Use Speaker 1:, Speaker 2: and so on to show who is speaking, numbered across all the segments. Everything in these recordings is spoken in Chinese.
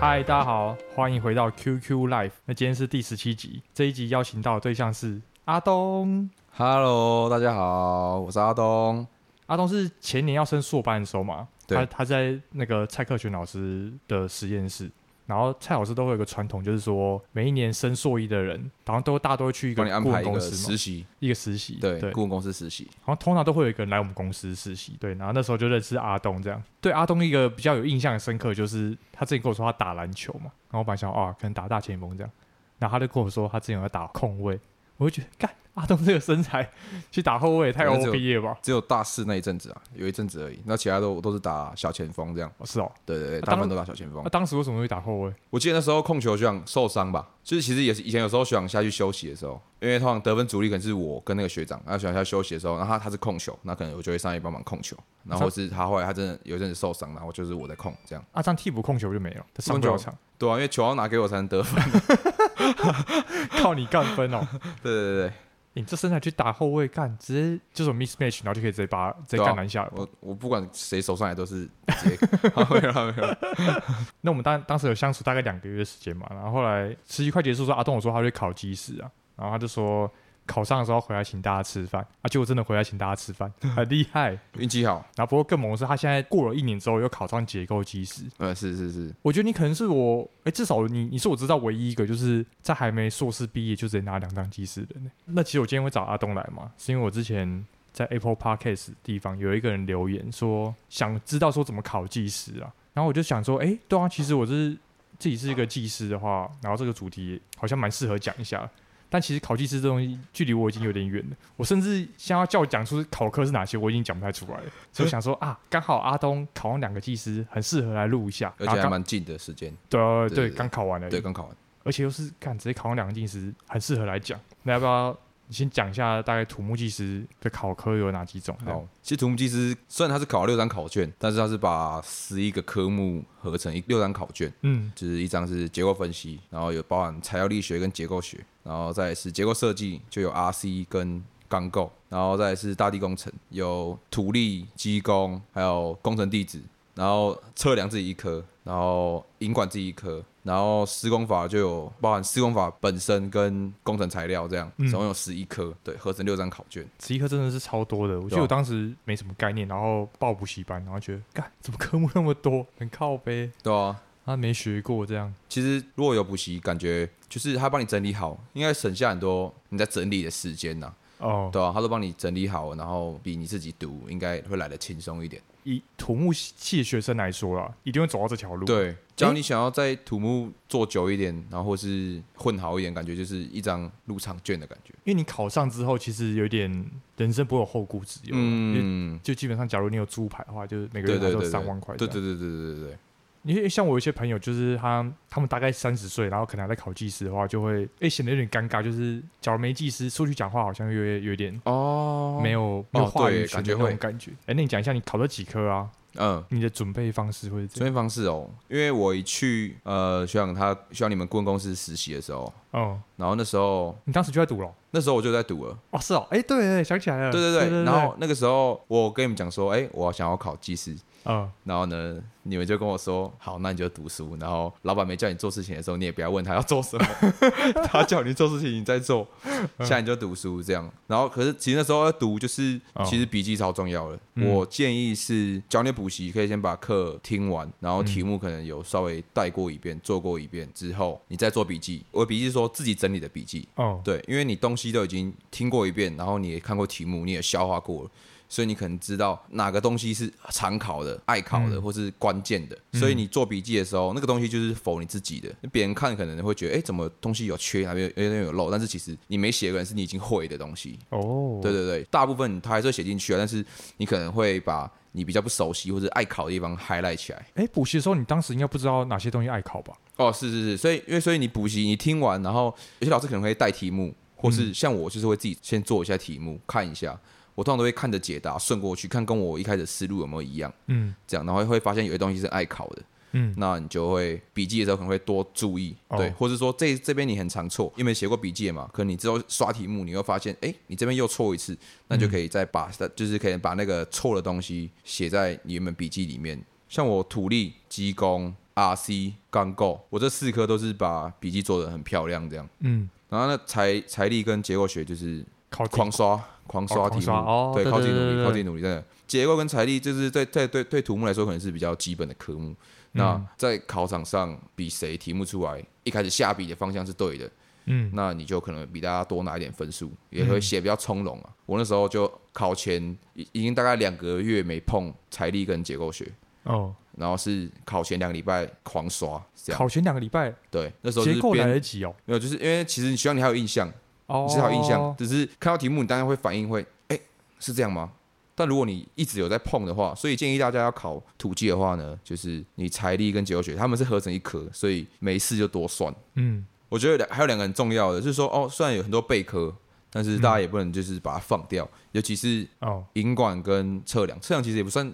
Speaker 1: 嗨，大家好，欢迎回到 QQ Live。那今天是第十七集，这一集邀请到的对象是阿东。
Speaker 2: Hello，大家好，我是阿东。
Speaker 1: 阿东是前年要升硕班的时候嘛？
Speaker 2: 对，
Speaker 1: 他他在那个蔡克群老师的实验室。然后蔡老师都会有个传统，就是说每一年升硕一的人，好像都大家都会去一个顾问公司
Speaker 2: 实习，
Speaker 1: 一个实习，
Speaker 2: 对，对顾问公司实习。
Speaker 1: 然后通常都会有一个人来我们公司实习，对。然后那时候就认识阿东，这样。对阿东一个比较有印象的深刻，就是他之前跟我说他打篮球嘛，然后我本来想啊，可能打大前锋这样。然后他就跟我说他之前有在打控卫，我就觉得干。阿东这个身材去打后卫也太 OP 了吧？
Speaker 2: 只有大四那一阵子啊，有一阵子而已。那其他都都是打小前锋这样。
Speaker 1: 哦，是哦，
Speaker 2: 对对对，大部分都打小前锋。
Speaker 1: 那当时为什么会打后卫？
Speaker 2: 我记得那时候控球学长受伤吧，就是其实也是以前有时候学长下去休息的时候，因为通常得分主力可能是我跟那个学长，然后学长下去休息的时候，然后他他是控球，那可能我就会上去帮忙控球。然后是他后来他真的有一阵子受伤，然后就是我在控这样。
Speaker 1: 啊，这样替补控球就没了，上不了场。
Speaker 2: 对啊，因为球要拿给我才能得分，
Speaker 1: 靠你干分哦。
Speaker 2: 对 对对。
Speaker 1: 你这身材去打后卫干，直接就是 mismatch，然后就可以直接把直接干篮下来。
Speaker 2: 我我不管谁手上来都是直接。没有没有。
Speaker 1: 那我们当当时有相处大概两个月的时间嘛，然后后来实习快结束时候，阿东我说他去考技师啊，然后他就说。考上的时候回来请大家吃饭，啊，结果真的回来请大家吃饭，很厉害，
Speaker 2: 运气好。
Speaker 1: 然后不过更猛的是，他现在过了一年之后又考上结构技师。
Speaker 2: 呃，是是是，
Speaker 1: 我觉得你可能是我，哎、欸，至少你你是我知道唯一一个就是在还没硕士毕业就直接拿两张技师的人。那其实我今天会找阿东来嘛，是因为我之前在 Apple Podcast 地方有一个人留言说想知道说怎么考技师啊，然后我就想说，哎、欸，对啊，其实我是自己是一个技师的话，然后这个主题好像蛮适合讲一下。但其实考技师这东西距离我已经有点远了，我甚至想要叫我讲出考科是哪些，我已经讲不太出来了。所以我想说啊，刚好阿东考完两个技师，很适合来录一下，
Speaker 2: 而且还蛮近的时间。
Speaker 1: 对对，刚考完了。
Speaker 2: 对，刚考完，
Speaker 1: 而且又是看直接考完两个技师，很适合来讲。那要不要？你先讲一下大概土木技师的考科有哪几种？
Speaker 2: 好，其实土木技师虽然他是考了六张考卷，但是他是把十一个科目合成一六张考卷。嗯，就是一张是结构分析，然后有包含材料力学跟结构学，然后再是结构设计，就有 RC 跟钢构，然后再是大地工程，有土力、机工，还有工程地质，然后测量自己一科，然后引管自己一科。然后施工法就有包含施工法本身跟工程材料这样，总共有十一科，对，合成六张考卷，
Speaker 1: 十一科真的是超多的。我觉得我当时没什么概念，然后报补习班，然后觉得，干怎么科目那么多，很靠背。
Speaker 2: 对啊，
Speaker 1: 他没学过这样。
Speaker 2: 其实如果有补习，感觉就是他帮你整理好，应该省下很多你在整理的时间呐。哦，对啊，他都帮你整理好，然后比你自己读应该会来得轻松一点。
Speaker 1: 以土木系的学生来说啦，一定会走到这条路。
Speaker 2: 对，只要你想要在土木做久一点，然后或是混好一点，感觉就是一张入场券的感觉。
Speaker 1: 因为你考上之后，其实有点人生不会有后顾之忧。嗯，就基本上，假如你有猪排的话，就是每个月都有三万块。
Speaker 2: 对对对对对对对。
Speaker 1: 因为像我有一些朋友，就是他他们大概三十岁，然后可能还在考技师的话，就会哎显得有点尴尬。就是假如没技师出去讲话，好像有有点哦，没有没有话语权的那种感觉。哎，那你讲一下你考了几科啊？嗯，你的准备方式会是？
Speaker 2: 准备方式哦，因为我一去呃，学长他需要你们顾问公司实习的时候，哦，然后那时候
Speaker 1: 你当时就在读了？
Speaker 2: 那时候我就在读了。
Speaker 1: 哦，是哦，哎，对，想起来了，
Speaker 2: 对对对。然后那个时候我跟你们讲说，哎，我想要考技师。嗯，然后呢，你们就跟我说，好，那你就读书。然后老板没叫你做事情的时候，你也不要问他要做什么，他叫你做事情，你再做。现在你就读书这样。然后，可是其实那时候要读，就是其实笔记超重要的。我建议是教你补习，可以先把课听完，然后题目可能有稍微带过一遍，做过一遍之后，你再做笔记。我笔记是说自己整理的笔记。哦，对，因为你东西都已经听过一遍，然后你也看过题目，你也消化过了。所以你可能知道哪个东西是常考的、爱考的，或是关键的。嗯、所以你做笔记的时候，那个东西就是否你自己的。别人看可能会觉得，哎、欸，怎么东西有缺，哪边有点有漏？但是其实你没写可能是你已经会的东西。哦，对对对，大部分他还是会写进去啊，但是你可能会把你比较不熟悉或者爱考的地方 highlight 起来。
Speaker 1: 哎、欸，补习的时候你当时应该不知道哪些东西爱考吧？
Speaker 2: 哦，是是是，所以因为所以你补习你听完，然后有些老师可能会带题目，或是像我就是会自己先做一下题目看一下。我通常都会看着解答顺过去，看跟我一开始思路有没有一样，嗯，这样，然后会发现有些东西是爱考的，嗯，那你就会笔记的时候可能会多注意，哦、对，或者说这这边你很常错，因为写过笔记嘛，可能你之后刷题目，你会发现，哎，你这边又错一次，那就可以再把，嗯、就是可以把那个错的东西写在你原本笔记里面。像我土力、机工、RC、钢构，我这四科都是把笔记做的很漂亮，这样。
Speaker 1: 嗯，
Speaker 2: 然后呢，财财力跟结构学就是
Speaker 1: 靠
Speaker 2: 狂刷、狂刷题目，
Speaker 1: 哦、
Speaker 2: 对，靠自己努力，靠自己努力，真的。结构跟财力就是在在对对土木来说可能是比较基本的科目。那在考场上比谁题目出来，一开始下笔的方向是对的，
Speaker 1: 嗯，
Speaker 2: 那你就可能比大家多拿一点分数，也会写比较从容啊。我那时候就考前已已经大概两个月没碰财力跟结构学
Speaker 1: 哦，
Speaker 2: 然后是考前两个礼拜狂刷，这样。
Speaker 1: 考前两个礼拜，
Speaker 2: 对，那时候
Speaker 1: 结构来得及哦，
Speaker 2: 没有，就是因为其实你希望你还有印象，哦，你是还有印象，只是看到题目你当然会反应会，哎，是这样吗？但如果你一直有在碰的话，所以建议大家要考土技的话呢，就是你财力跟结构学他们是合成一科，所以没事就多算。
Speaker 1: 嗯，
Speaker 2: 我觉得两还有两个很重要的，就是说哦，虽然有很多备科，但是大家也不能就是把它放掉，嗯、尤其是哦，引管跟测量，测量其实也不算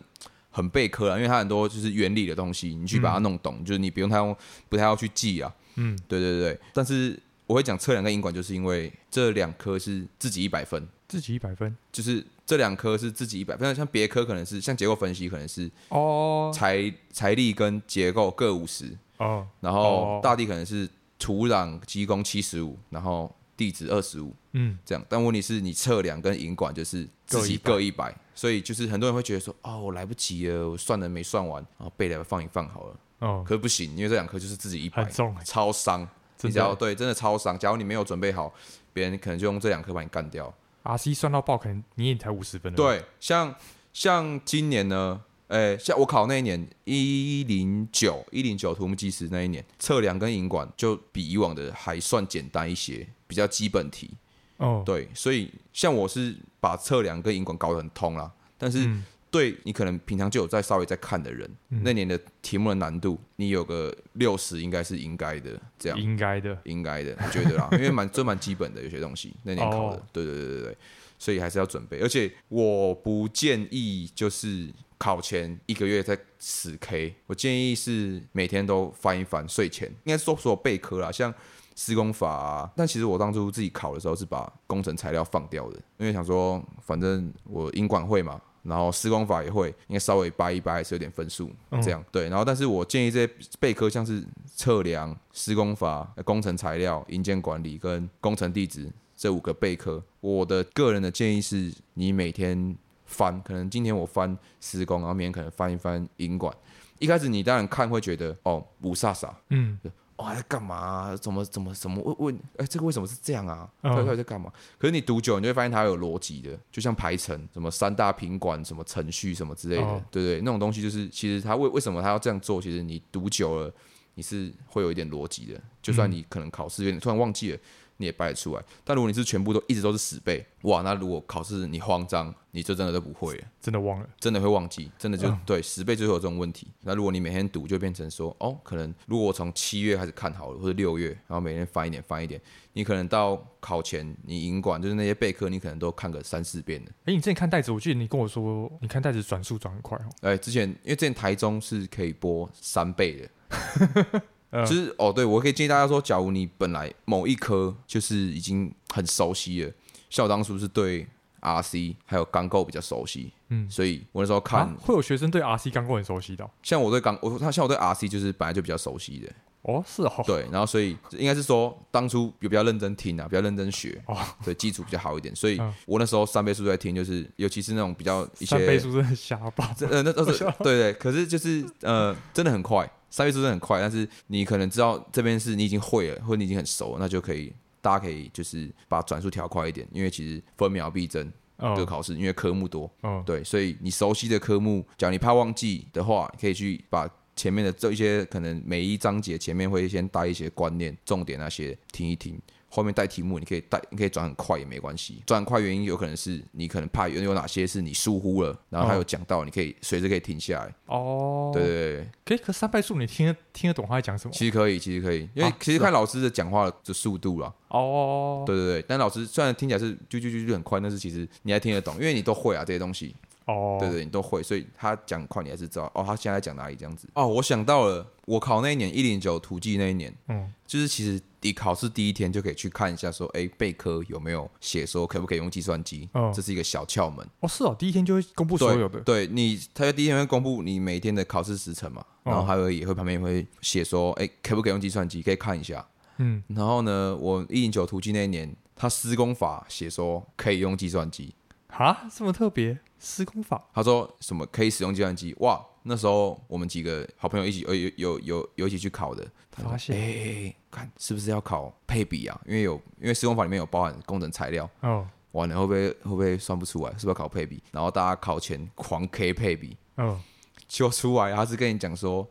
Speaker 2: 很备科了，因为它很多就是原理的东西，你去把它弄懂，嗯、就是你不用太用不太要去记啊。嗯，对对对，但是我会讲测量跟引管，就是因为这两科是自己一百分。
Speaker 1: 自己一百分，
Speaker 2: 就是这两科是自己一百分，像别科可能是像结构分析可能是
Speaker 1: 哦，
Speaker 2: 财财力跟结构各五十
Speaker 1: 哦，
Speaker 2: 然后大地可能是土壤机工七十五，然后地质二十五，
Speaker 1: 嗯，
Speaker 2: 这样。但问题是你测量跟引管就是自己各一百，所以就是很多人会觉得说，哦，我来不及了，我算了没算完，然后背来放一放好了，
Speaker 1: 哦，
Speaker 2: 可是不行，因为这两科就是自己一百，
Speaker 1: 很重，
Speaker 2: 超伤，你知道对，真的超伤。假如你没有准备好，别人可能就用这两颗把你干掉。
Speaker 1: RC 算到爆，可能你也才五十分。
Speaker 2: 对，像像今年呢，诶、欸，像我考那一年一零九一零九土木技师那一年，测量跟引管就比以往的还算简单一些，比较基本题。
Speaker 1: 哦，
Speaker 2: 对，所以像我是把测量跟引管搞得很通啦，但是对你可能平常就有在稍微在看的人，嗯、那年的题目的难度，你有个六十应该是应该的，这样。
Speaker 1: 应该的，
Speaker 2: 应该的，我觉得啦，因为蛮 这蛮基本的有些东西，那年考的，对对对对，所以还是要准备，而且我不建议就是考前一个月在死 K，我建议是每天都翻一翻，睡前应该说所有备科啦，像施工法啊，但其实我当初自己考的时候是把工程材料放掉的，因为想说反正我英管会嘛。然后施工法也会，应该稍微掰一掰，还是有点分数，这样、嗯、对。然后，但是我建议这些备科，像是测量、施工法、工程材料、营建管理跟工程地质这五个备科，我的个人的建议是，你每天翻，可能今天我翻施工，然后明天可能翻一翻营管。一开始你当然看会觉得哦，五煞煞，
Speaker 1: 嗯。
Speaker 2: 我还在干嘛？怎么怎么怎么问问？哎，这个为什么是这样啊？
Speaker 1: 到
Speaker 2: 底在干嘛？可是你读久，你就会发现它有逻辑的，就像排程，什么三大品管，什么程序，什么之类的，哦、对对，那种东西就是，其实它为为什么它要这样做？其实你读久了，你是会有一点逻辑的。就算你可能考试有点突然忘记了。你也掰得出来，但如果你是全部都一直都是十倍，哇，那如果考试你慌张，你就真的都不会了，
Speaker 1: 真的忘了，
Speaker 2: 真的会忘记，真的就、嗯、对十倍就会有这种问题。那如果你每天读，就变成说，哦，可能如果我从七月开始看好了，或者六月，然后每天翻一点翻一点，你可能到考前，你引管就是那些备课，你可能都看个三四遍了。
Speaker 1: 哎、欸，你之前看袋子，我记得你跟我说，你看袋子转速转很快哦。
Speaker 2: 哎、欸，之前因为之前台中是可以播三倍的。就是哦，对，我可以建议大家说，假如你本来某一科就是已经很熟悉了，像我当初是对 RC 还有钢构比较熟悉，嗯，所以我那时候看、啊、
Speaker 1: 会有学生对 RC 钢构很熟悉的、哦，
Speaker 2: 像我对钢我他像我对 RC 就是本来就比较熟悉的，
Speaker 1: 哦，是哦，
Speaker 2: 对，然后所以应该是说当初有比较认真听啊，比较认真学，
Speaker 1: 哦，
Speaker 2: 对，基础比较好一点，所以我那时候三倍速在听，就是尤其是那种比较一些
Speaker 1: 三倍速真的瞎爆，
Speaker 2: 呃，那都是 对对，可是就是呃，真的很快。三倍速真的很快，但是你可能知道这边是你已经会了，或者你已经很熟了，那就可以，大家可以就是把转速调快一点，因为其实分秒必争这个考试，因为科目多，
Speaker 1: 哦、
Speaker 2: 对，所以你熟悉的科目，假如你怕忘记的话，可以去把前面的这一些可能每一章节前面会先带一些观念、重点那些听一听。后面带题目，你可以带，你可以转很快也没关系。转很快原因有可能是你可能怕有有哪些是你疏忽了，然后他有讲到，你可以随时可以停下来。
Speaker 1: 哦，
Speaker 2: 对对对，
Speaker 1: 可以。可三倍速你听得听得懂他在讲什么？
Speaker 2: 其实可以，其实可以，因为其实看老师的讲话的速度啦。
Speaker 1: 哦，
Speaker 2: 对对对，但老师虽然听起来是就就就就很快，但是其实你还听得懂，因为你都会啊这些东西。哦，对对，你都会，所以他讲快，你还是知道哦，他现在在讲哪里这样子。哦，我想到了，我考那一年一零九土技那一年，嗯，就是其实你考试第一天就可以去看一下，说，哎，备科有没有写说可不可以用计算机？哦，这是一个小窍门。
Speaker 1: 哦，是哦，第一天就会公布所有的。
Speaker 2: 对，对你，他在第一天会公布你每天的考试时程嘛，然后还有也会旁边也会写说，哎，可不可以用计算机？可以看一下。嗯，然后呢，我一零九土技那一年，他施工法写说可以用计算机。
Speaker 1: 哈，这么特别？施工法？
Speaker 2: 他说什么可以使用计算机？哇，那时候我们几个好朋友一起有有有有有一起去考的，
Speaker 1: 发现哎、
Speaker 2: 欸，看是不是要考配比啊？因为有因为施工法里面有包含工程材料哦，完了会不会会不会算不出来？是不是要考配比？然后大家考前狂 K 配比哦，就出来他是跟你讲说。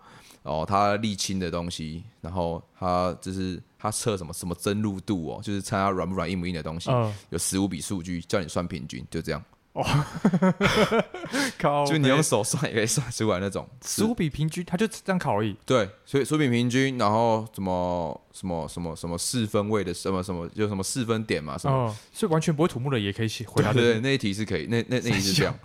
Speaker 2: 哦，他沥青的东西，然后他就是他测什么什么真入度哦，就是测它软不软、硬不硬的东西，嗯、有十五笔数据叫你算平均，就这样。哦，就你用手算也可以算出来那种
Speaker 1: 十五比平均，他就这样考而已。
Speaker 2: 对，所以十五比平均，然后什么什么什么什么四分位的什么什么，就什么四分点嘛，什么，
Speaker 1: 呃、所以完全不会土木的也可以写回答。
Speaker 2: 对，那一题是可以，那那那题是这样。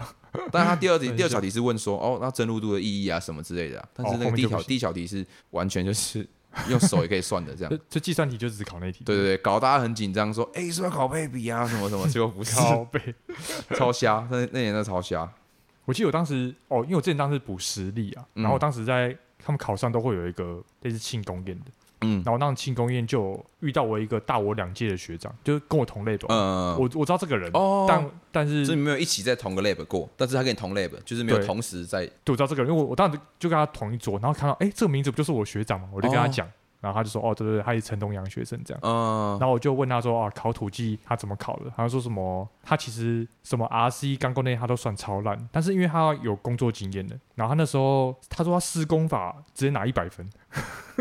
Speaker 2: 但是他第二题第二小题是问说，哦，那真露度的意义啊什么之类的，啊，但是那个第一条第一小题是完全就是用手也可以算的这样，
Speaker 1: 这计算题就只考那题。
Speaker 2: 对对对，搞大家很紧张，说，哎，是不是要考配比啊什么什么，结果不是，
Speaker 1: 抄背，
Speaker 2: 超瞎，那那年真的超瞎。
Speaker 1: 我记得我当时，哦，因为我之前当时补实力啊，然后当时在他们考上都会有一个类似庆功宴的。嗯，然后那庆功宴就遇到我一个大我两届的学长，就是跟我同 lab。嗯，我我知道这个人，哦，但但是
Speaker 2: 是没有一起在同个 lab 过，但是他跟你同 lab，就是没有同时在。
Speaker 1: 对，我知道这个人，因为我我当时就跟他同一桌，然后看到，哎，这个名字不就是我学长嘛？我就跟他讲。哦然后他就说：“哦，对对对，他是陈东阳学生这样。嗯”然后我就问他说：“啊，考土技他怎么考的？”他说：“什么？他其实什么 RC 钢构那些他都算超烂，但是因为他有工作经验的，然后他那时候他说他施工法直接拿一百分，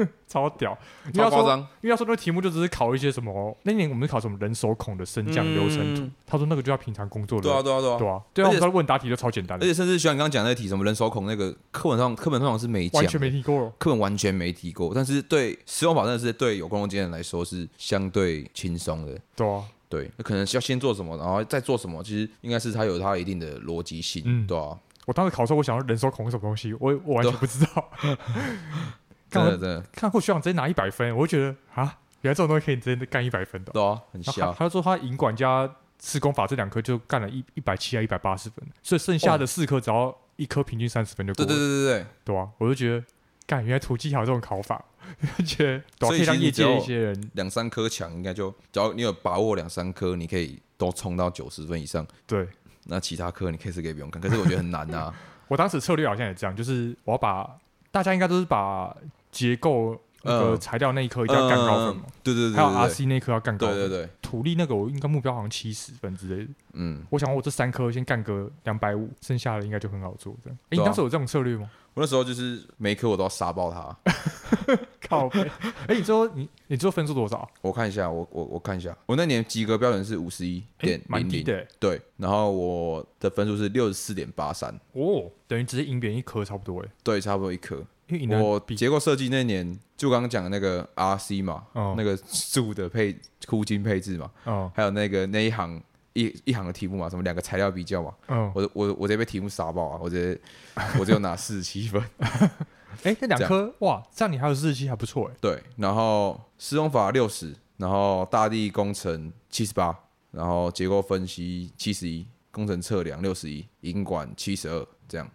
Speaker 1: 超屌，
Speaker 2: 超夸张。
Speaker 1: 因为他说那个题目就只是考一些什么，那年我们考什么人手孔的升降流程图。嗯、他说那个就要平常工作的。
Speaker 2: 对啊，对啊，对啊，
Speaker 1: 对啊。对啊，他问答题就超简单的，
Speaker 2: 而且甚至像你刚刚讲那题什么人手孔那个课本上课本上是没讲，
Speaker 1: 完全没提过，
Speaker 2: 课本完全没提过，但是对。施工法真的是对有工作经验来说是相对轻松的，
Speaker 1: 对啊，
Speaker 2: 对，那可能是要先做什么，然后再做什么，其实应该是它有它一定的逻辑性，嗯，对啊。
Speaker 1: 我当时考的时候，我想要人手孔是什么东西，我我完全不知道，
Speaker 2: 真的真的。
Speaker 1: 看过学长直接拿一百分，我就觉得啊，原来这种东西可以直接干一百分的，
Speaker 2: 对啊，很瞎。
Speaker 1: 他说他引管加施工法这两科就干了一一百七啊一百八十分，所以剩下的四科只要一科平均三十分就过了，
Speaker 2: 对对对对对，
Speaker 1: 对啊，我就觉得。干，原来土技还有这种考法，觉得可以让业界一些人
Speaker 2: 两三科强，应该就只要你有把握两三科，你可以都冲到九十分以上。
Speaker 1: 对，
Speaker 2: 那其他科你可以是可以不用看，可是我觉得很难啊。
Speaker 1: 我当时策略好像也这样，就是我要把大家应该都是把结构那个材料那一科一定要干高分嘛，
Speaker 2: 对对对，
Speaker 1: 还有 RC 那一科要干高分，
Speaker 2: 对对对，
Speaker 1: 土力那个我应该目标好像七十分之类的。嗯，我想我这三科先干个两百五，剩下的应该就很好做。这样，哎，你当时有这种策略吗？
Speaker 2: 我那时候就是每一科我都要杀爆它，
Speaker 1: 靠北！哎，你最后你你最后分数多少？
Speaker 2: 我看一下，我我我看一下，我那年及格标准是五十一点零零，对，然后我的分数是六十四点八三，
Speaker 1: 哦，等于直接赢别人一科差不多哎，
Speaker 2: 对，差不多一科。我结构设计那年就刚刚讲的那个 RC 嘛，那个柱的配箍筋配置嘛，还有那个那一行。一一行的题目嘛，什么两个材料比较嘛，嗯，我我我这边题目傻爆啊，我直接我只有拿四十七分，
Speaker 1: 哎、欸，这两科哇，这样你还有四十七还不错哎，
Speaker 2: 对，然后施工法六十，然后大地工程七十八，然后结构分析七十一，工程测量六十一，引管七十二，这样，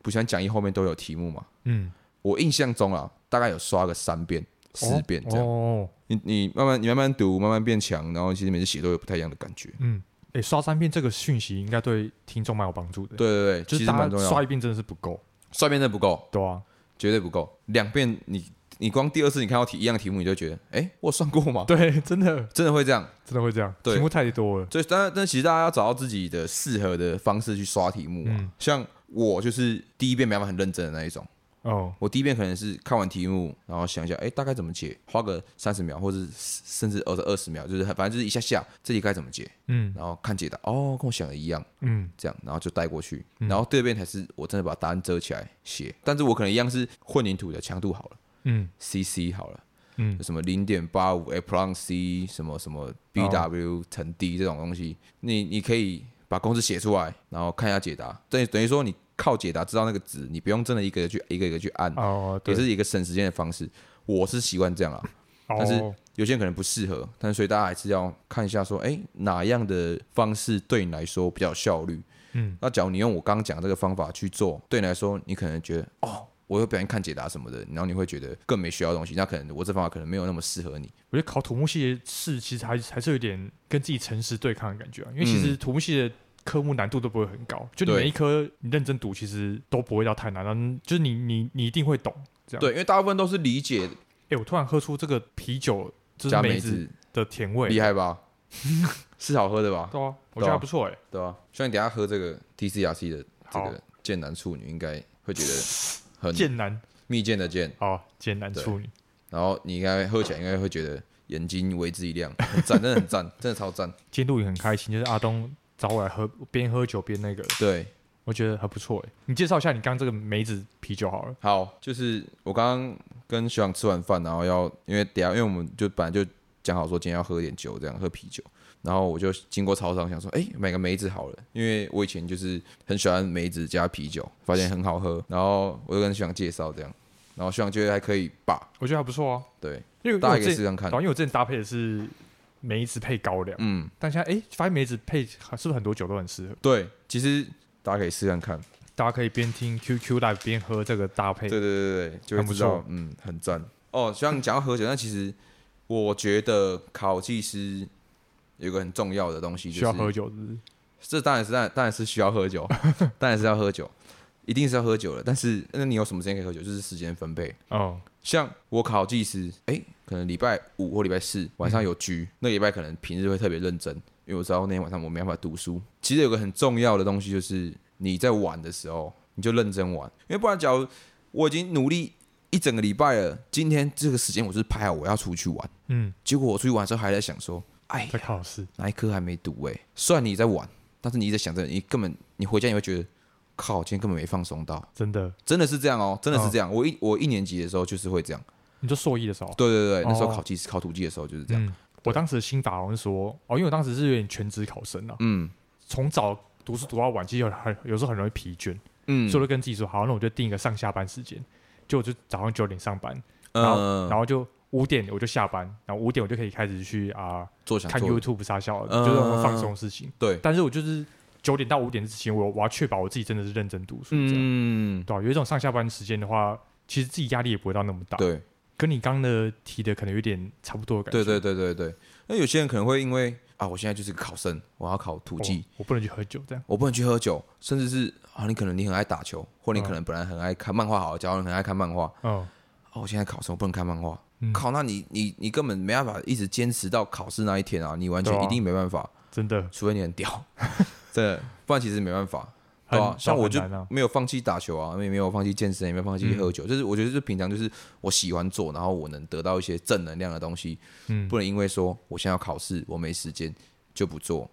Speaker 2: 不像讲义后面都有题目嘛，嗯，我印象中啊，大概有刷个三遍、四遍这样，哦，你你慢慢你慢慢读，慢慢变强，然后其实每次写都有不太一样的感觉，嗯。
Speaker 1: 哎，刷三遍这个讯息应该对听众蛮有帮助的。
Speaker 2: 对对对，
Speaker 1: 就是大家刷一遍真的是不够，
Speaker 2: 刷一遍真的不够。
Speaker 1: 对啊，
Speaker 2: 绝对不够。两遍你你光第二次你看到题一样的题目，你就觉得，哎，我算过吗？
Speaker 1: 对，真的
Speaker 2: 真的会这样，
Speaker 1: 真的会这样。
Speaker 2: 对，
Speaker 1: 题目太多了。
Speaker 2: 所以，但但其实大家要找到自己的适合的方式去刷题目嘛。像我就是第一遍没办法很认真的那一种。哦，我第一遍可能是看完题目，然后想一下，哎，大概怎么解，花个三十秒，或者甚至二十二十秒，就是反正就是一下下，这题该怎么解，嗯，然后看解答，哦，跟我想的一样，嗯，这样，然后就带过去，然后第二遍才是我真的把答案遮起来写，但是我可能一样是混凝土的强度好了，嗯，CC 好了，嗯，什么零点八五 A plus C 什么什么 BW 乘 D 这种东西，你你可以。把公式写出来，然后看一下解答。等于等于说你靠解答知道那个值，你不用真的一个一个去一个一个去按，
Speaker 1: 哦，
Speaker 2: 也是一个省时间的方式。我是习惯这样啊，但是有些人可能不适合，但是所以大家还是要看一下说，哎，哪样的方式对你来说比较有效率？
Speaker 1: 嗯，
Speaker 2: 那假如你用我刚刚讲这个方法去做，对你来说，你可能觉得哦。我会不小心看解答什么的，然后你会觉得更没需要的东西，那可能我这方法可能没有那么适合你。
Speaker 1: 我觉得考土木系的试其实还还是有点跟自己诚实对抗的感觉啊，因为其实土木系的科目难度都不会很高，就你每一科你认真读，其实都不会到太难，就是你你你一定会懂这样。
Speaker 2: 对，因为大部分都是理解。
Speaker 1: 哎，我突然喝出这个啤酒就是梅子的甜味，
Speaker 2: 厉害吧？是好喝的吧？
Speaker 1: 对啊，我觉得还不错哎，
Speaker 2: 对啊，希望你等下喝这个 TCRC 的这个剑男处女，应该会觉得
Speaker 1: 很。剑男
Speaker 2: 蜜饯的剑，
Speaker 1: 哦，剑男处女。
Speaker 2: 然后你应该喝起来应该会觉得眼睛为之一亮，很赞，真的很赞，真的超赞。
Speaker 1: 今天录影很开心，就是阿东找我来喝，边喝酒边那个。
Speaker 2: 对，我
Speaker 1: 觉得还不错哎。你介绍一下你刚刚这个梅子啤酒好了。
Speaker 2: 好，就是我刚刚跟学长吃完饭，然后要因为等下，因为我们就本来就讲好说今天要喝点酒，这样喝啤酒。然后我就经过超商，想说，哎，买个梅子好了，因为我以前就是很喜欢梅子加啤酒，发现很好喝。然后我就跟学长介绍这样，然后学长觉得还可以吧，
Speaker 1: 我觉得还不错啊。
Speaker 2: 对，
Speaker 1: 因为
Speaker 2: 大家可以试试看。
Speaker 1: 因为我之前搭配的是梅子配高粱，
Speaker 2: 嗯，
Speaker 1: 但现在哎，发现梅子配是不是很多酒都很适合？
Speaker 2: 对，其实大家可以试试看，
Speaker 1: 大家可以边听 QQ Live 边喝这个搭配，
Speaker 2: 对对对对，就会知道，嗯，很赞。哦，学长你讲要喝酒，那其实我觉得考技师。有个很重要的东西，就是需
Speaker 1: 要喝酒是是？
Speaker 2: 这当然是，当然当然是需要喝酒，当然是要喝酒，一定是要喝酒了。但是，那你有什么时间可以喝酒？就是时间分配。
Speaker 1: 哦，
Speaker 2: 像我考技师，哎，可能礼拜五或礼拜四晚上有局，嗯、那礼拜可能平日会特别认真，因为我知道那天晚上我没办法读书。其实有个很重要的东西，就是你在玩的时候，你就认真玩，因为不然，假如我已经努力一整个礼拜了，今天这个时间我是排好我要出去玩，
Speaker 1: 嗯，
Speaker 2: 结果我出去玩的时候还在想说。哎，
Speaker 1: 在考试，
Speaker 2: 哪一科还没读哎？虽然你在玩，但是你一直想着，你根本你回家你会觉得，靠，今天根本没放松到。
Speaker 1: 真的，
Speaker 2: 真的是这样哦，真的是这样。我一我一年级的时候就是会这样。
Speaker 1: 你就硕一的时候？
Speaker 2: 对对对，那时候考技考土技的时候就是这样。
Speaker 1: 我当时的心法好像是说，哦，因为我当时是有点全职考生了，
Speaker 2: 嗯，
Speaker 1: 从早读书读到晚，其实很有时候很容易疲倦，
Speaker 2: 嗯，
Speaker 1: 所以我就跟自己说，好，那我就定一个上下班时间，就我就早上九点上班，然后然后就。五点我就下班，然后五点我就可以开始去啊，做看 YouTube 杀小，就是我放松的事情。
Speaker 2: 对，但
Speaker 1: 是我就是九点到五点之前，我我要确保我自己真的是认真读书。
Speaker 2: 嗯，
Speaker 1: 对，有一种上下班时间的话，其实自己压力也不会到那么大。
Speaker 2: 对，
Speaker 1: 跟你刚刚的提的可能有点差不多的感觉。
Speaker 2: 对对对对对。那有些人可能会因为啊，我现在就是个考生，我要考土技，
Speaker 1: 我不能去喝酒，这样
Speaker 2: 我不能去喝酒，甚至是啊，你可能你很爱打球，或你可能本来很爱看漫画，好，假如你很爱看漫画，
Speaker 1: 哦，
Speaker 2: 哦，我现在考生，我不能看漫画。考，那你你你根本没办法一直坚持到考试那一天啊！你完全一定没办法，
Speaker 1: 真的，
Speaker 2: 除非你很屌，真的，不然其实没办法，对吧？像我就没有放弃打球啊，也没有放弃健身，也没有放弃喝酒，就是我觉得是平常就是我喜欢做，然后我能得到一些正能量的东西，
Speaker 1: 嗯，
Speaker 2: 不能因为说我现在要考试，我没时间就不做。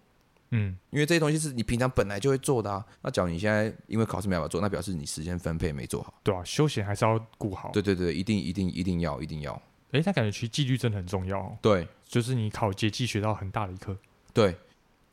Speaker 1: 嗯，
Speaker 2: 因为这些东西是你平常本来就会做的啊。那假如你现在因为考试没办法做，那表示你时间分配没做好。
Speaker 1: 对啊，休闲还是要顾好。
Speaker 2: 对对对，一定一定一定要一定要。
Speaker 1: 哎，他感觉其实纪律真的很重要哦。
Speaker 2: 对，
Speaker 1: 就是你考节技学到很大的一课。
Speaker 2: 对，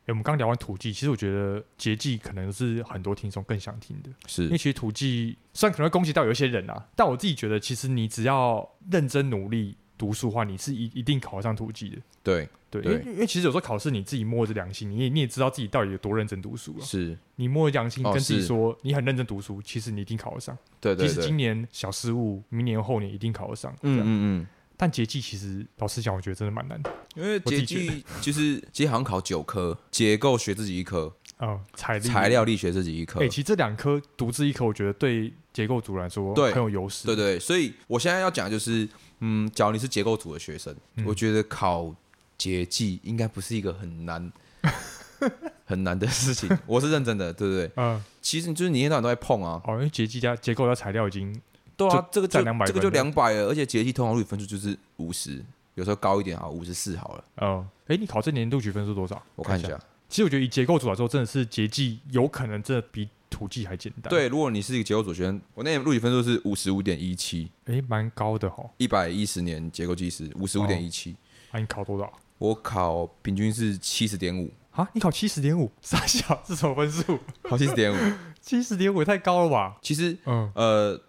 Speaker 1: 哎，我们刚聊完土技，其实我觉得节技可能是很多听众更想听的。
Speaker 2: 是，
Speaker 1: 因为其实土技虽然可能会攻击到有一些人啊，但我自己觉得，其实你只要认真努力读书的话，你是一一定考得上土技的。
Speaker 2: 对。
Speaker 1: 对，因为因为其实有时候考试你自己摸着良心，你也你也知道自己到底有多认真读书了。
Speaker 2: 是，
Speaker 1: 你摸着良心跟自己说你很认真读书，其实你一定考得上。
Speaker 2: 对对。
Speaker 1: 即使今年小失误，明年后年一定考得上。
Speaker 2: 嗯嗯嗯。
Speaker 1: 但节技其实老实讲，我觉得真的蛮难的。
Speaker 2: 因为节技就是其实好像考九科，结构学自己一科，
Speaker 1: 哦，材
Speaker 2: 材料力学自己一科。
Speaker 1: 哎，其实这两科独自一科，我觉得对结构组来说很有优势。
Speaker 2: 对对，所以我现在要讲就是，嗯，假如你是结构组的学生，我觉得考。节技应该不是一个很难 很难的事情，我是认真的，对不对？
Speaker 1: 嗯，
Speaker 2: 其实就是你一天到晚都在碰啊。
Speaker 1: 哦，因为节技加结构加材料已经
Speaker 2: 对啊，这个就
Speaker 1: 两百，
Speaker 2: 这个就两百了，而且节气通常录取分数就是五十，有时候高一点啊，五十四好了。
Speaker 1: 嗯，哎，你考这年录取分数多少？
Speaker 2: 我看一下。
Speaker 1: 其实我觉得以结构组来说，真的是节技有可能真的比土技还简单。
Speaker 2: 对，如果你是一个结构组学生，我那年录取分数是五十五点一七，
Speaker 1: 哎，蛮高的哈。
Speaker 2: 一百一十年结构技师五十五点一七，
Speaker 1: 那你考多少？
Speaker 2: 我考平均是七十点五，
Speaker 1: 啊，你考七十点五，傻小，是什么分数？
Speaker 2: 考七十点五，
Speaker 1: 七十点五也太高了吧？
Speaker 2: 其实，嗯，呃，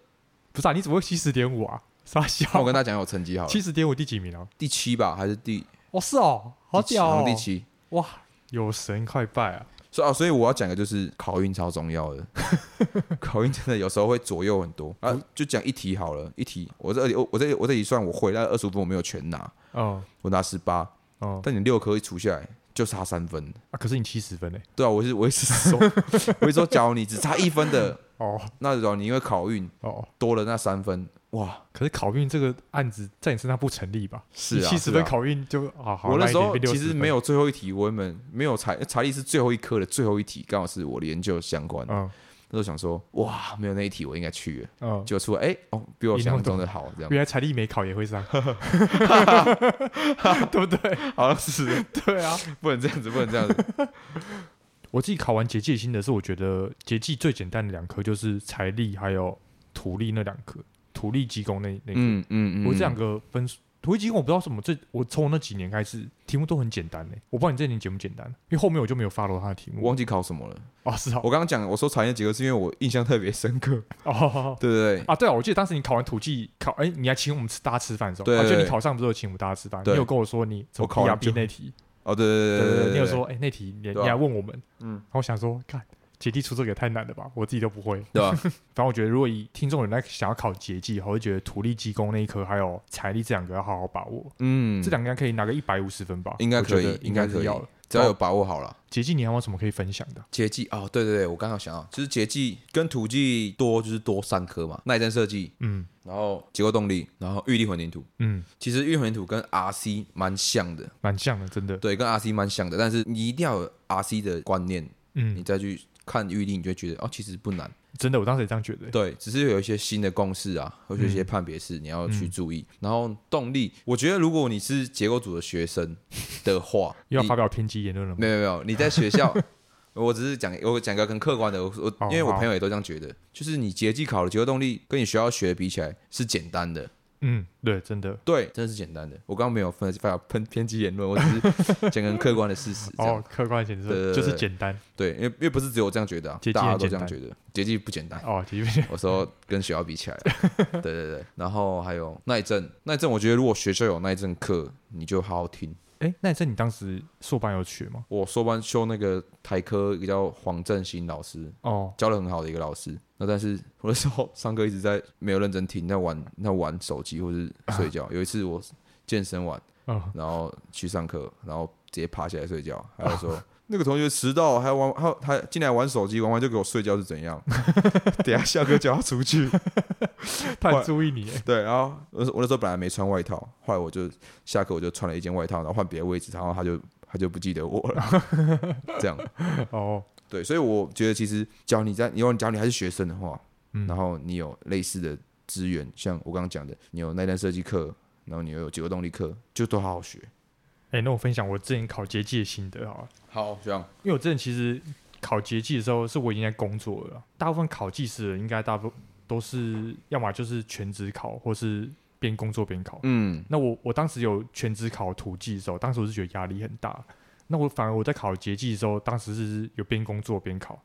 Speaker 1: 不是啊，你怎么会七十点五啊？傻小，
Speaker 2: 我跟大家讲我成绩好了，
Speaker 1: 七十点五第几名啊？
Speaker 2: 第七吧，还是第？
Speaker 1: 哦，是哦，好屌哦，
Speaker 2: 第七，
Speaker 1: 哇，有神快拜啊！
Speaker 2: 所以啊，所以我要讲的就是考运超重要的，考运真的有时候会左右很多啊。就讲一题好了，一题，我这我我这我这一算，我回来二十五分我没有全拿，哦，我拿十八，哦，但你六科一除下来。就差三分
Speaker 1: 啊！可是你七十分呢？
Speaker 2: 对啊，我是我是说，我是说，假如你只差一分的哦，那种你因为考运哦多了那三分哇！
Speaker 1: 可是考运这个案子在你身上不成立吧？
Speaker 2: 是啊，
Speaker 1: 七十分考运就啊，
Speaker 2: 我那时候其实没有最后一题，我们没有才才力是最后一科的最后一题，刚好是我的研究相关。嗯。那时候想说，哇，没有那一题，我应该去了。嗯，就出来，哎，哦，比我想象中的好，这样。
Speaker 1: 原来财力没考也会上，对不对？
Speaker 2: 好像是，
Speaker 1: 对啊，
Speaker 2: 不能这样子，不能这样子。
Speaker 1: 我自己考完结界心的是，我觉得结界最简单的两科就是财力还有土力那两科，土力机工那那科。嗯嗯嗯，我这两个分数。土力机工我不知道什么，这我从那几年开始题目都很简单呢。我不知道你这年简不简单，因为后面我就没有 follow 他的题目，
Speaker 2: 我忘记考什么了。
Speaker 1: 哦，是啊，
Speaker 2: 我刚刚讲我说产业结构是因为我印象特别深刻。哦，对对对。
Speaker 1: 啊，对啊，我记得当时你考完土技考，哎，你还请我们吃大家吃饭的时候，对，就你考上不是有请我们大家吃饭？你有跟我说你我考 B 那题。
Speaker 2: 哦，对对对对，
Speaker 1: 你有说哎那题你你还问我们？嗯，然后我想说看。结计出这个也太难了吧，我自己都不会，对吧？反正我觉得，如果以听众人在想要考结计，我会觉得土力技工那一科还有财力这两个要好好把握。嗯，这两个应该可以拿个一百五十分吧？
Speaker 2: 应该可以，应该可以，只要有把握好了。
Speaker 1: 结计你还有什么可以分享的？
Speaker 2: 结计哦，对对对，我刚刚想到，就是结计跟土技多就是多三科嘛，耐震设计，嗯，然后结构动力，然后预力混凝土，嗯，其实预力混凝土跟 RC 蛮像的，
Speaker 1: 蛮像的，真的，
Speaker 2: 对，跟 RC 蛮像的，但是你一定要有 RC 的观念，嗯，你再去。看预定，你就觉得哦，其实不难，
Speaker 1: 真的，我当时也这样觉得。
Speaker 2: 对，只是有一些新的公式啊，或者一些判别式，你要去注意。嗯、然后动力，我觉得如果你是结构组的学生的
Speaker 1: 话，要发表偏激言论了吗？
Speaker 2: 没有没有，你在学校，我只是讲我讲个很客观的，我我因为我朋友也都这样觉得，就是你结计考的结构动力跟你学校学的比起来是简单的。
Speaker 1: 嗯，对，真的，
Speaker 2: 对，真的是简单的。我刚刚没有分发喷偏偏激言论，我只是讲个客观的事实。
Speaker 1: 哦，客观的事实就是简单。
Speaker 2: 对，因为因为不是只有我这样觉得啊，大家都这样觉得。结计不简单。
Speaker 1: 哦，结计不简单。
Speaker 2: 我说跟学校比起来，对对对。然后还有耐震，耐震，我觉得如果学校有耐震课，你就好好听。
Speaker 1: 哎，欸，那在你当时硕班有学吗？
Speaker 2: 我硕班修那个台科一个叫黄振兴老师，哦，教的很好的一个老师。那但是我那时候 上课一直在没有认真听，在玩在玩手机或是睡觉。有一次我健身完，然后去上课，然后直接爬起来睡觉。还有说那个同学迟到还玩，还他进来玩手机，玩完就给我睡觉是怎样？等下下课叫他出去。
Speaker 1: 他很注意你。
Speaker 2: 对，然后我我那时候本来没穿外套，后来我就下课我就穿了一件外套，然后换别的位置，然后他就他就不记得我了。这样哦。对，所以我觉得其实，教你在，因为假如你还是学生的话，嗯，然后你有类似的资源，像我刚刚讲的，你有耐震设计课，然后你又有结构动力课，就都好好学。
Speaker 1: 哎，那我分享我之前考结计的心得好了。
Speaker 2: 好，这样。
Speaker 1: 因为我之前其实考结计的时候，是我已经在工作了。大部分考技师的应该大部分都是要么就是全职考，或是边工作边考。嗯，那我我当时有全职考土技的时候，当时我是觉得压力很大。那我反而我在考结计的时候，当时是有边工作边考，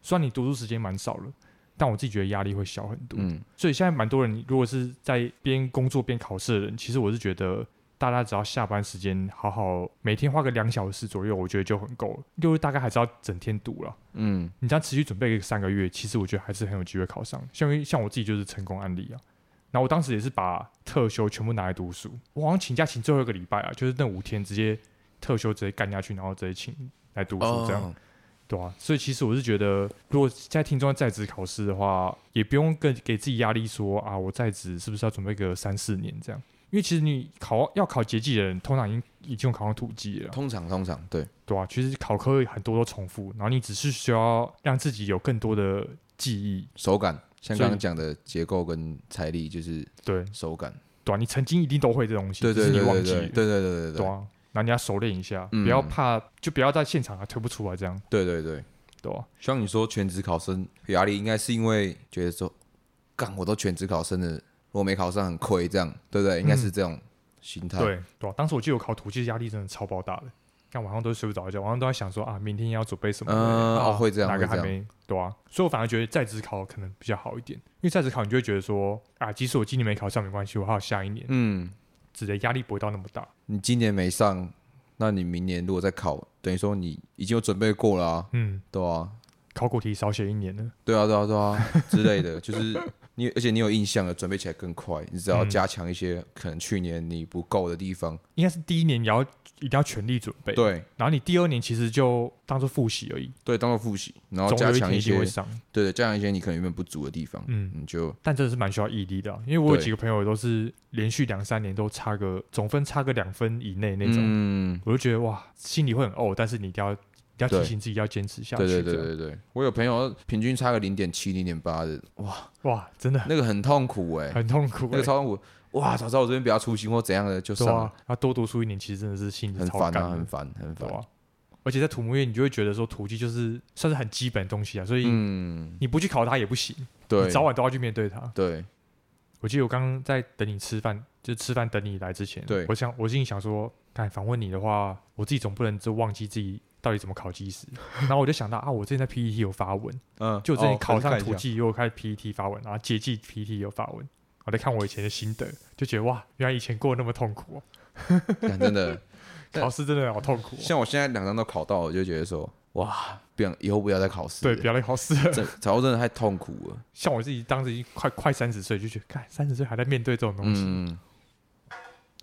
Speaker 1: 虽然你读书时间蛮少了，但我自己觉得压力会小很多。嗯，所以现在蛮多人如果是在边工作边考试的人，其实我是觉得大家只要下班时间好好每天花个两小时左右，我觉得就很够了。因为大概还是要整天读了。嗯，你这样持续准备个三个月，其实我觉得还是很有机会考上。像像我自己就是成功案例啊。然后我当时也是把特休全部拿来读书，我好像请假请最后一个礼拜啊，就是那五天直接。特休直接干下去，然后直接请来读书，这样，oh. 对啊，所以其实我是觉得，如果在听众在职考试的话，也不用跟给自己压力说啊，我在职是不是要准备个三四年这样？因为其实你考要考结计的人，通常已经已经有考上土技了。
Speaker 2: 通常通常对
Speaker 1: 对啊，其实考科很多都重复，然后你只是需要让自己有更多的记忆、
Speaker 2: 手感，像刚刚讲的结构跟财力，就是对手感，
Speaker 1: 对啊，你曾经一定都会这东西，
Speaker 2: 对对对对对，
Speaker 1: 对
Speaker 2: 对对对对对啊。
Speaker 1: 那你要熟练一下，嗯、不要怕，就不要在现场还推不出来这样。
Speaker 2: 对对对，
Speaker 1: 对啊。
Speaker 2: 像你说全职考生压力，应该是因为觉得说，干我都全职考生了，如果没考上很亏，这样对不对？应该是这种心态。
Speaker 1: 对对啊。当时我记得我考土技压力真的超爆大的，看晚上都睡不着觉，晚上都在想说啊，明天要准备什么？
Speaker 2: 嗯，哦，会这样，
Speaker 1: 哪个还没？对啊，所以我反而觉得在职考可能比较好一点，因为在职考你就会觉得说啊，即使我今年没考上没关系，我还有下一年，
Speaker 2: 嗯，
Speaker 1: 自己压力不会到那么大。
Speaker 2: 你今年没上，那你明年如果再考，等于说你已经有准备过了啊，
Speaker 1: 嗯，
Speaker 2: 对啊，
Speaker 1: 考古题少写一年呢，
Speaker 2: 对啊，对啊，对啊之类的，就是。你而且你有印象了，准备起来更快。你只要加强一些可能去年你不够的地方，嗯、
Speaker 1: 应该是第一年你要一定要全力准备。
Speaker 2: 对，
Speaker 1: 然后你第二年其实就当做复习而已。
Speaker 2: 对，当做复习，然后加强一些。
Speaker 1: 一会上
Speaker 2: 对，加强一些你可能原本不足的地方。
Speaker 1: 嗯，
Speaker 2: 你就
Speaker 1: 但真的是蛮需要毅力的，因为我有几个朋友都是连续两三年都差个总分差个两分以内那种。
Speaker 2: 嗯，
Speaker 1: 我就觉得哇，心里会很怄，但是你一定要。要提醒自己要坚持下去。
Speaker 2: 对对对对对，我有朋友平均差个零点七、零点八的，哇
Speaker 1: 哇，真的
Speaker 2: 那个很痛苦哎，
Speaker 1: 很痛苦，
Speaker 2: 那个超痛苦。哇，早知道我这边比较粗心或怎样的就算了。
Speaker 1: 要多读书一年，其实真的是心里
Speaker 2: 很烦啊，很烦很烦。
Speaker 1: 而且在土木业，你就会觉得说土技就是算是很基本的东西啊，所以你不去考它也不行，
Speaker 2: 对，
Speaker 1: 你早晚都要去面对它。
Speaker 2: 对，
Speaker 1: 我记得我刚刚在等你吃饭，就吃饭等你来之前，
Speaker 2: 对，
Speaker 1: 我想我心里想说，看访问你的话，我自己总不能就忘记自己。到底怎么考技师？然后我就想到啊，我之前在 PET 有发文，
Speaker 2: 嗯，
Speaker 1: 就我之前考上土技又开始 PET 发文，然后接技 PET 有发文，我在看我以前的心得，就觉得哇，原来以前过得那么痛苦哦，
Speaker 2: 真的，
Speaker 1: 考试真的好痛苦。
Speaker 2: 像我现在两张都考到，我就觉得说哇，不要以后不要再考试，
Speaker 1: 对，不要再考试了，
Speaker 2: 考真的太痛苦了。
Speaker 1: 像我自己当时已经快快三十岁，就觉得，看三十岁还在面对这种东西。嗯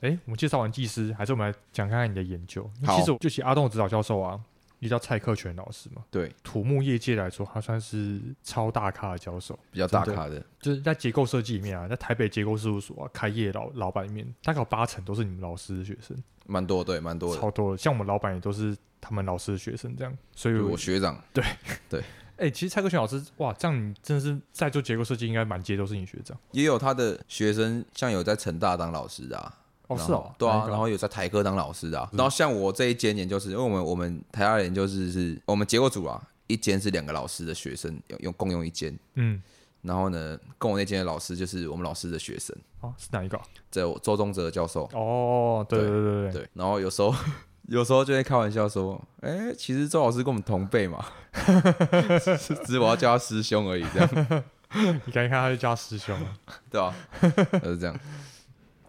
Speaker 1: 哎，我们介绍完技师，还是我们来讲看看你的研究。其实就其阿东的指导教授啊。你叫蔡克全老师嘛？
Speaker 2: 对，
Speaker 1: 土木业界来说，他算是超大咖的教授，
Speaker 2: 比较大咖的。
Speaker 1: 就是在结构设计里面啊，在台北结构事务所啊，开业老老板里面，大概有八成都是你们老师的学生，
Speaker 2: 蛮多，对，蛮多的，
Speaker 1: 超多的。像我们老板也都是他们老师的学生，这样。所以我，
Speaker 2: 我学长，
Speaker 1: 对
Speaker 2: 对。
Speaker 1: 哎、欸，其实蔡克全老师，哇，这样你真的是在做结构设计，应该满街都是你学长。
Speaker 2: 也有他的学生，像有在成大当老师的啊。
Speaker 1: 哦，是哦，
Speaker 2: 对啊，然后有在台科当老师的啊，然后像我这一间研究室，因为我们我们台大研究室是我们结构组啊，一间是两个老师的学生用用共用一间，
Speaker 1: 嗯，
Speaker 2: 然后呢，跟我那间的老师就是我们老师的学生，
Speaker 1: 哦，是哪一个？
Speaker 2: 这周宗哲教授。
Speaker 1: 哦，对对对对
Speaker 2: 对，然后有时候 有时候就会开玩笑说，哎，其实周老师跟我们同辈嘛，只是我要叫他师兄而已，这样。
Speaker 1: 你看一看，他就叫他师兄，
Speaker 2: 对吧？就是这样。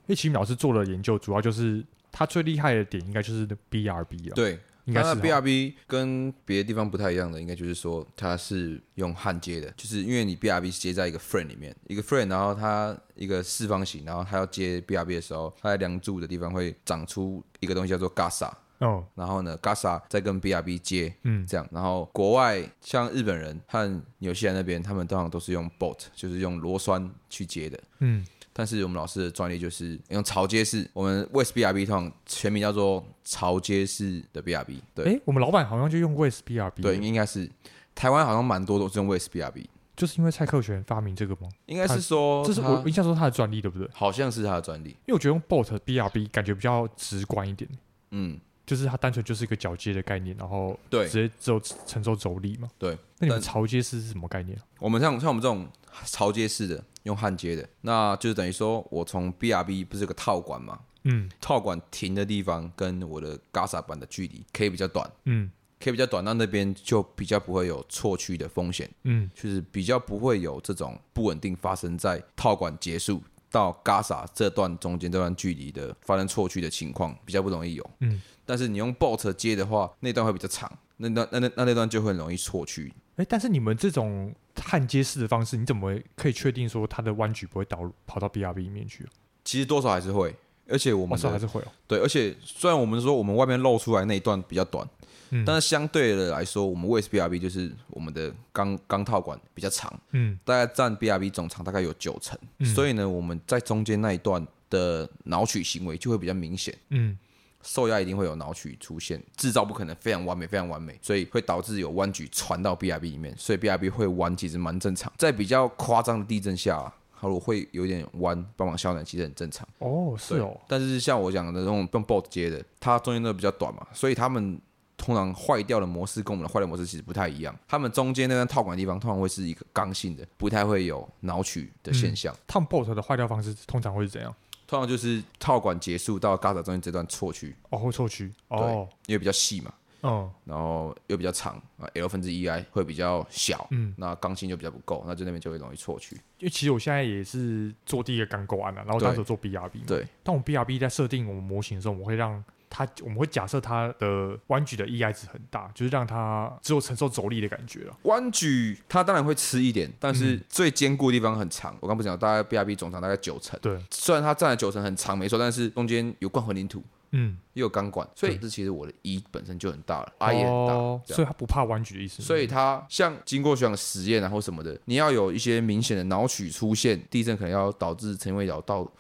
Speaker 1: 因为齐明老师做的研究，主要就是他最厉害的点，应该就是 BRB 了。
Speaker 2: 对，
Speaker 1: 应该是
Speaker 2: BRB 跟别的地方不太一样的，应该就是说它是用焊接的，就是因为你 BRB 是接在一个 frame 里面，一个 frame，然后它一个四方形，然后它要接 BRB 的时候，它在梁柱的地方会长出一个东西叫做 Gasa。
Speaker 1: 哦，
Speaker 2: 然后呢，Gasa 再跟 BRB 接，
Speaker 1: 嗯，
Speaker 2: 这样，然后国外像日本人和纽西兰那边，他们通常都是用 bolt，就是用螺栓去接的，
Speaker 1: 嗯。
Speaker 2: 但是我们老师的专利就是用槽接式，我们 West BRB 通常全名叫做槽接式的 BRB。对，
Speaker 1: 哎，我们老板好像就用 West BRB。
Speaker 2: 对，应该是台湾好像蛮多都是用 West BRB，
Speaker 1: 就是因为蔡克全发明这个吗？
Speaker 2: 应该是说，
Speaker 1: 这是我印象中他的专利，对不对？
Speaker 2: 好像是他的专利，
Speaker 1: 因为我觉得用 Bolt BRB 感觉比较直观一点。
Speaker 2: 嗯，
Speaker 1: 就是它单纯就是一个铰接的概念，然后对，直接只有承受轴力嘛。
Speaker 2: 对，
Speaker 1: 那你们槽接式是什么概念？
Speaker 2: 我们像像我们这种槽接式的。用焊接的，那就是等于说，我从 BRB 不是有个套管嘛，
Speaker 1: 嗯，
Speaker 2: 套管停的地方跟我的 GASA 板的距离可以比较短，
Speaker 1: 嗯，
Speaker 2: 可以比较短，那那边就比较不会有错区的风险，
Speaker 1: 嗯，
Speaker 2: 就是比较不会有这种不稳定发生在套管结束到 GASA 这段中间这段距离的发生错区的情况，比较不容易有，
Speaker 1: 嗯，
Speaker 2: 但是你用 bolt 接的话，那段会比较长，那段那那那那段就会很容易错区。
Speaker 1: 哎，但是你们这种焊接式的方式，你怎么可以确定说它的弯曲不会导跑到 BRB 里面去？
Speaker 2: 其实多少还是会，而且我们
Speaker 1: 多少还是会哦。
Speaker 2: 对，而且虽然我们说我们外面露出来那一段比较短，
Speaker 1: 嗯，
Speaker 2: 但是相对的来说，我们 West BRB 就是我们的钢钢套管比较长，
Speaker 1: 嗯，
Speaker 2: 大概占 BRB 总长大概有九成，
Speaker 1: 嗯，
Speaker 2: 所以呢，我们在中间那一段的挠曲行为就会比较明显，
Speaker 1: 嗯。
Speaker 2: 受压一定会有挠曲出现，制造不可能非常完美，非常完美，所以会导致有弯矩传到 BRB 里面，所以 BRB 会弯其实蛮正常。在比较夸张的地震下，它如果会有点弯，帮忙消暖其实很正常。
Speaker 1: 哦，是哦。
Speaker 2: 但是像我讲的那种用 bolt 接的，它中间都比较短嘛，所以他们通常坏掉的模式跟我们的坏掉模式其实不太一样。他们中间那段套管的地方通常会是一个刚性的，不太会有挠曲的现象。
Speaker 1: 烫、嗯、bolt 的坏掉方式通常会是怎样？
Speaker 2: 通常就是套管结束到嘎达中间这段错区。
Speaker 1: 哦，会错区。哦，
Speaker 2: 因为比较细嘛。
Speaker 1: 嗯。
Speaker 2: 然后又比较长啊，L 分之一 I 会比较小。嗯。那刚性就比较不够，那就那边就会容易错区。
Speaker 1: 因为其实我现在也是做第一个钢构案了，然后当时做 BRB。
Speaker 2: 对。
Speaker 1: 当我们 BRB 在设定我们模型的时候，我会让。它我们会假设它的弯矩的 EI 值很大，就是让它只有承受轴力的感觉了。
Speaker 2: 弯矩它当然会吃一点，但是最坚固的地方很长。嗯、我刚不讲，大概 BRB 总长大概九成。
Speaker 1: 对，
Speaker 2: 虽然它占了九成很长没错，但是中间有灌混凝土，嗯，又有钢管，所以这其实我的 E 本身就很大了，I 也很大，
Speaker 1: 所以它不怕弯矩的意思。
Speaker 2: 所以它像经过学长实验然后什么的，你要有一些明显的脑曲出现，地震可能要导致成为角到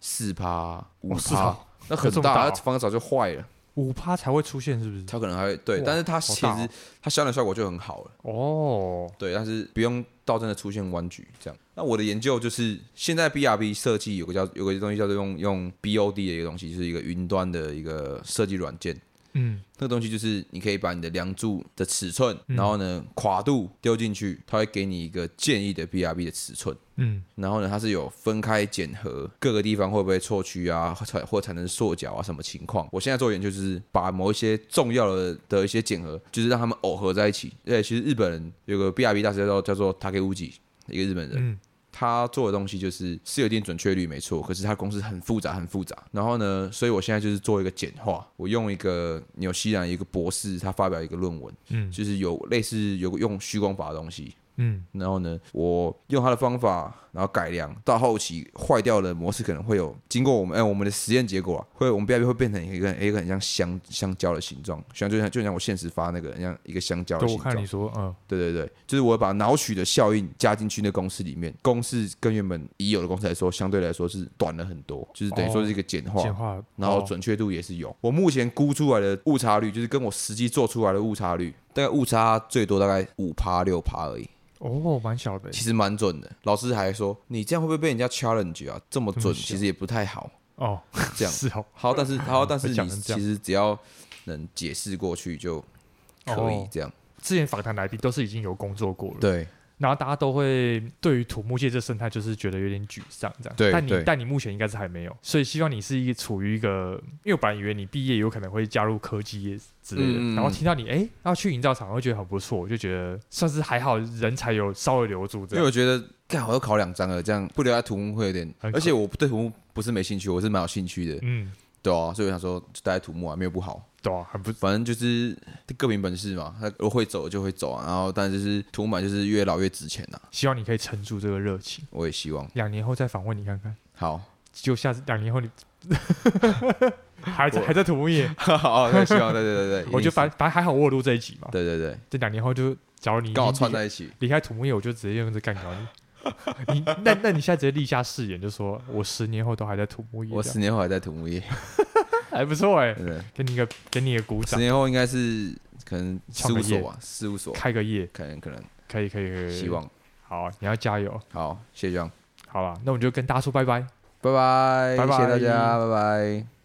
Speaker 2: 四趴五趴，那很大，它防早就坏了。
Speaker 1: 五趴才会出现，是不是？
Speaker 2: 它可能还会对，但是它其实它消的效果就很好了。哦，对，但是不用到真的出现弯曲这样。那我的研究就是，现在 BRB 设计有个叫有个东西叫做用用 BOD 的一个东西，就是一个云端的一个设计软件。嗯，那个东西就是你可以把你的梁柱的尺寸，嗯、然后呢跨度丢进去，它会给你一个建议的 BRB 的尺寸。嗯，然后呢它是有分开检核各个地方会不会错区啊，或或产生缩角啊什么情况。我现在做研究就是把某一些重要的的一些检核，就是让他们耦合在一起。对，其实日本人有个 BRB 大师叫做叫做 Takeuchi，一个日本人。嗯他做的东西就是是有点准确率没错，可是他公司很复杂很复杂。然后呢，所以我现在就是做一个简化，我用一个纽西兰一个博士他发表一个论文，嗯，就是有类似有用虚光法的东西。嗯，然后呢，我用他的方法，然后改良到后期坏掉的模式可能会有经过我们哎我们的实验结果啊，会我们 BRB 会变成一个一个很像香香蕉的形状，像就像就像我现实发那个很像一个香蕉的形状。
Speaker 1: 我看你说，嗯，
Speaker 2: 对对对，就是我把脑取的效应加进去那公式里面，公式跟原本已有的公式来说，相对来说是短了很多，就是等于说是一个简化，简化，然后准确度也是有。我目前估出来的误差率，就是跟我实际做出来的误差率，大概误差最多大概五趴六趴而已。
Speaker 1: 哦，蛮小的，
Speaker 2: 其实蛮准的。老师还说，你这样会不会被人家 challenge 啊？这么准，其实也不太好。哦，这样
Speaker 1: 是哦，
Speaker 2: 好，但是好，但是你其实只要能解释过去就可以这样。
Speaker 1: 之前访谈来宾都是已经有工作过了，
Speaker 2: 对。
Speaker 1: 然后大家都会对于土木界这生态就是觉得有点沮丧，这样。
Speaker 2: 对。
Speaker 1: 但你但你目前应该是还没有，所以希望你是一个处于一个，因为我本来以为你毕业有可能会加入科技业之类的，嗯、然后听到你哎要去营造厂，我会觉得很不错，我就觉得算是还好，人才有稍微留住。因
Speaker 2: 为我觉得，干好要考两张了，这样不留在土木会有点，而且我对土木不是没兴趣，我是蛮有兴趣的。嗯。对啊，所以我想说待在土木啊，没有不好。
Speaker 1: 对啊，还不，
Speaker 2: 反正就是各凭本事嘛。他会走就会走啊，然后但就是土木就是越老越值钱呐、啊。
Speaker 1: 希望你可以撑住这个热情。
Speaker 2: 我也希望。
Speaker 1: 两年后再访问你看看。
Speaker 2: 好，
Speaker 1: 就下次两年后你 还在我还在土木业。
Speaker 2: 好，那希望对对对对。
Speaker 1: 我就反反正还好我有录这一集嘛。
Speaker 2: 对对对，
Speaker 1: 这两年后就假如你
Speaker 2: 刚好串在一起，
Speaker 1: 离开土木业，我就直接用这干掉你。你那那你现在直接立下誓言，就说我十年后都还在土木业。
Speaker 2: 我十年后还在土木业。
Speaker 1: 还不错哎，给你一个给你一个鼓掌。
Speaker 2: 十年后应该是可能事务所吧，事务所
Speaker 1: 开个业，
Speaker 2: 可能可能
Speaker 1: 可以可以可以。
Speaker 2: 希望
Speaker 1: 好，你要加油。
Speaker 2: 好，谢谢。好
Speaker 1: 了，那我们就跟大家说拜拜，
Speaker 2: 拜拜，谢谢大家，拜拜。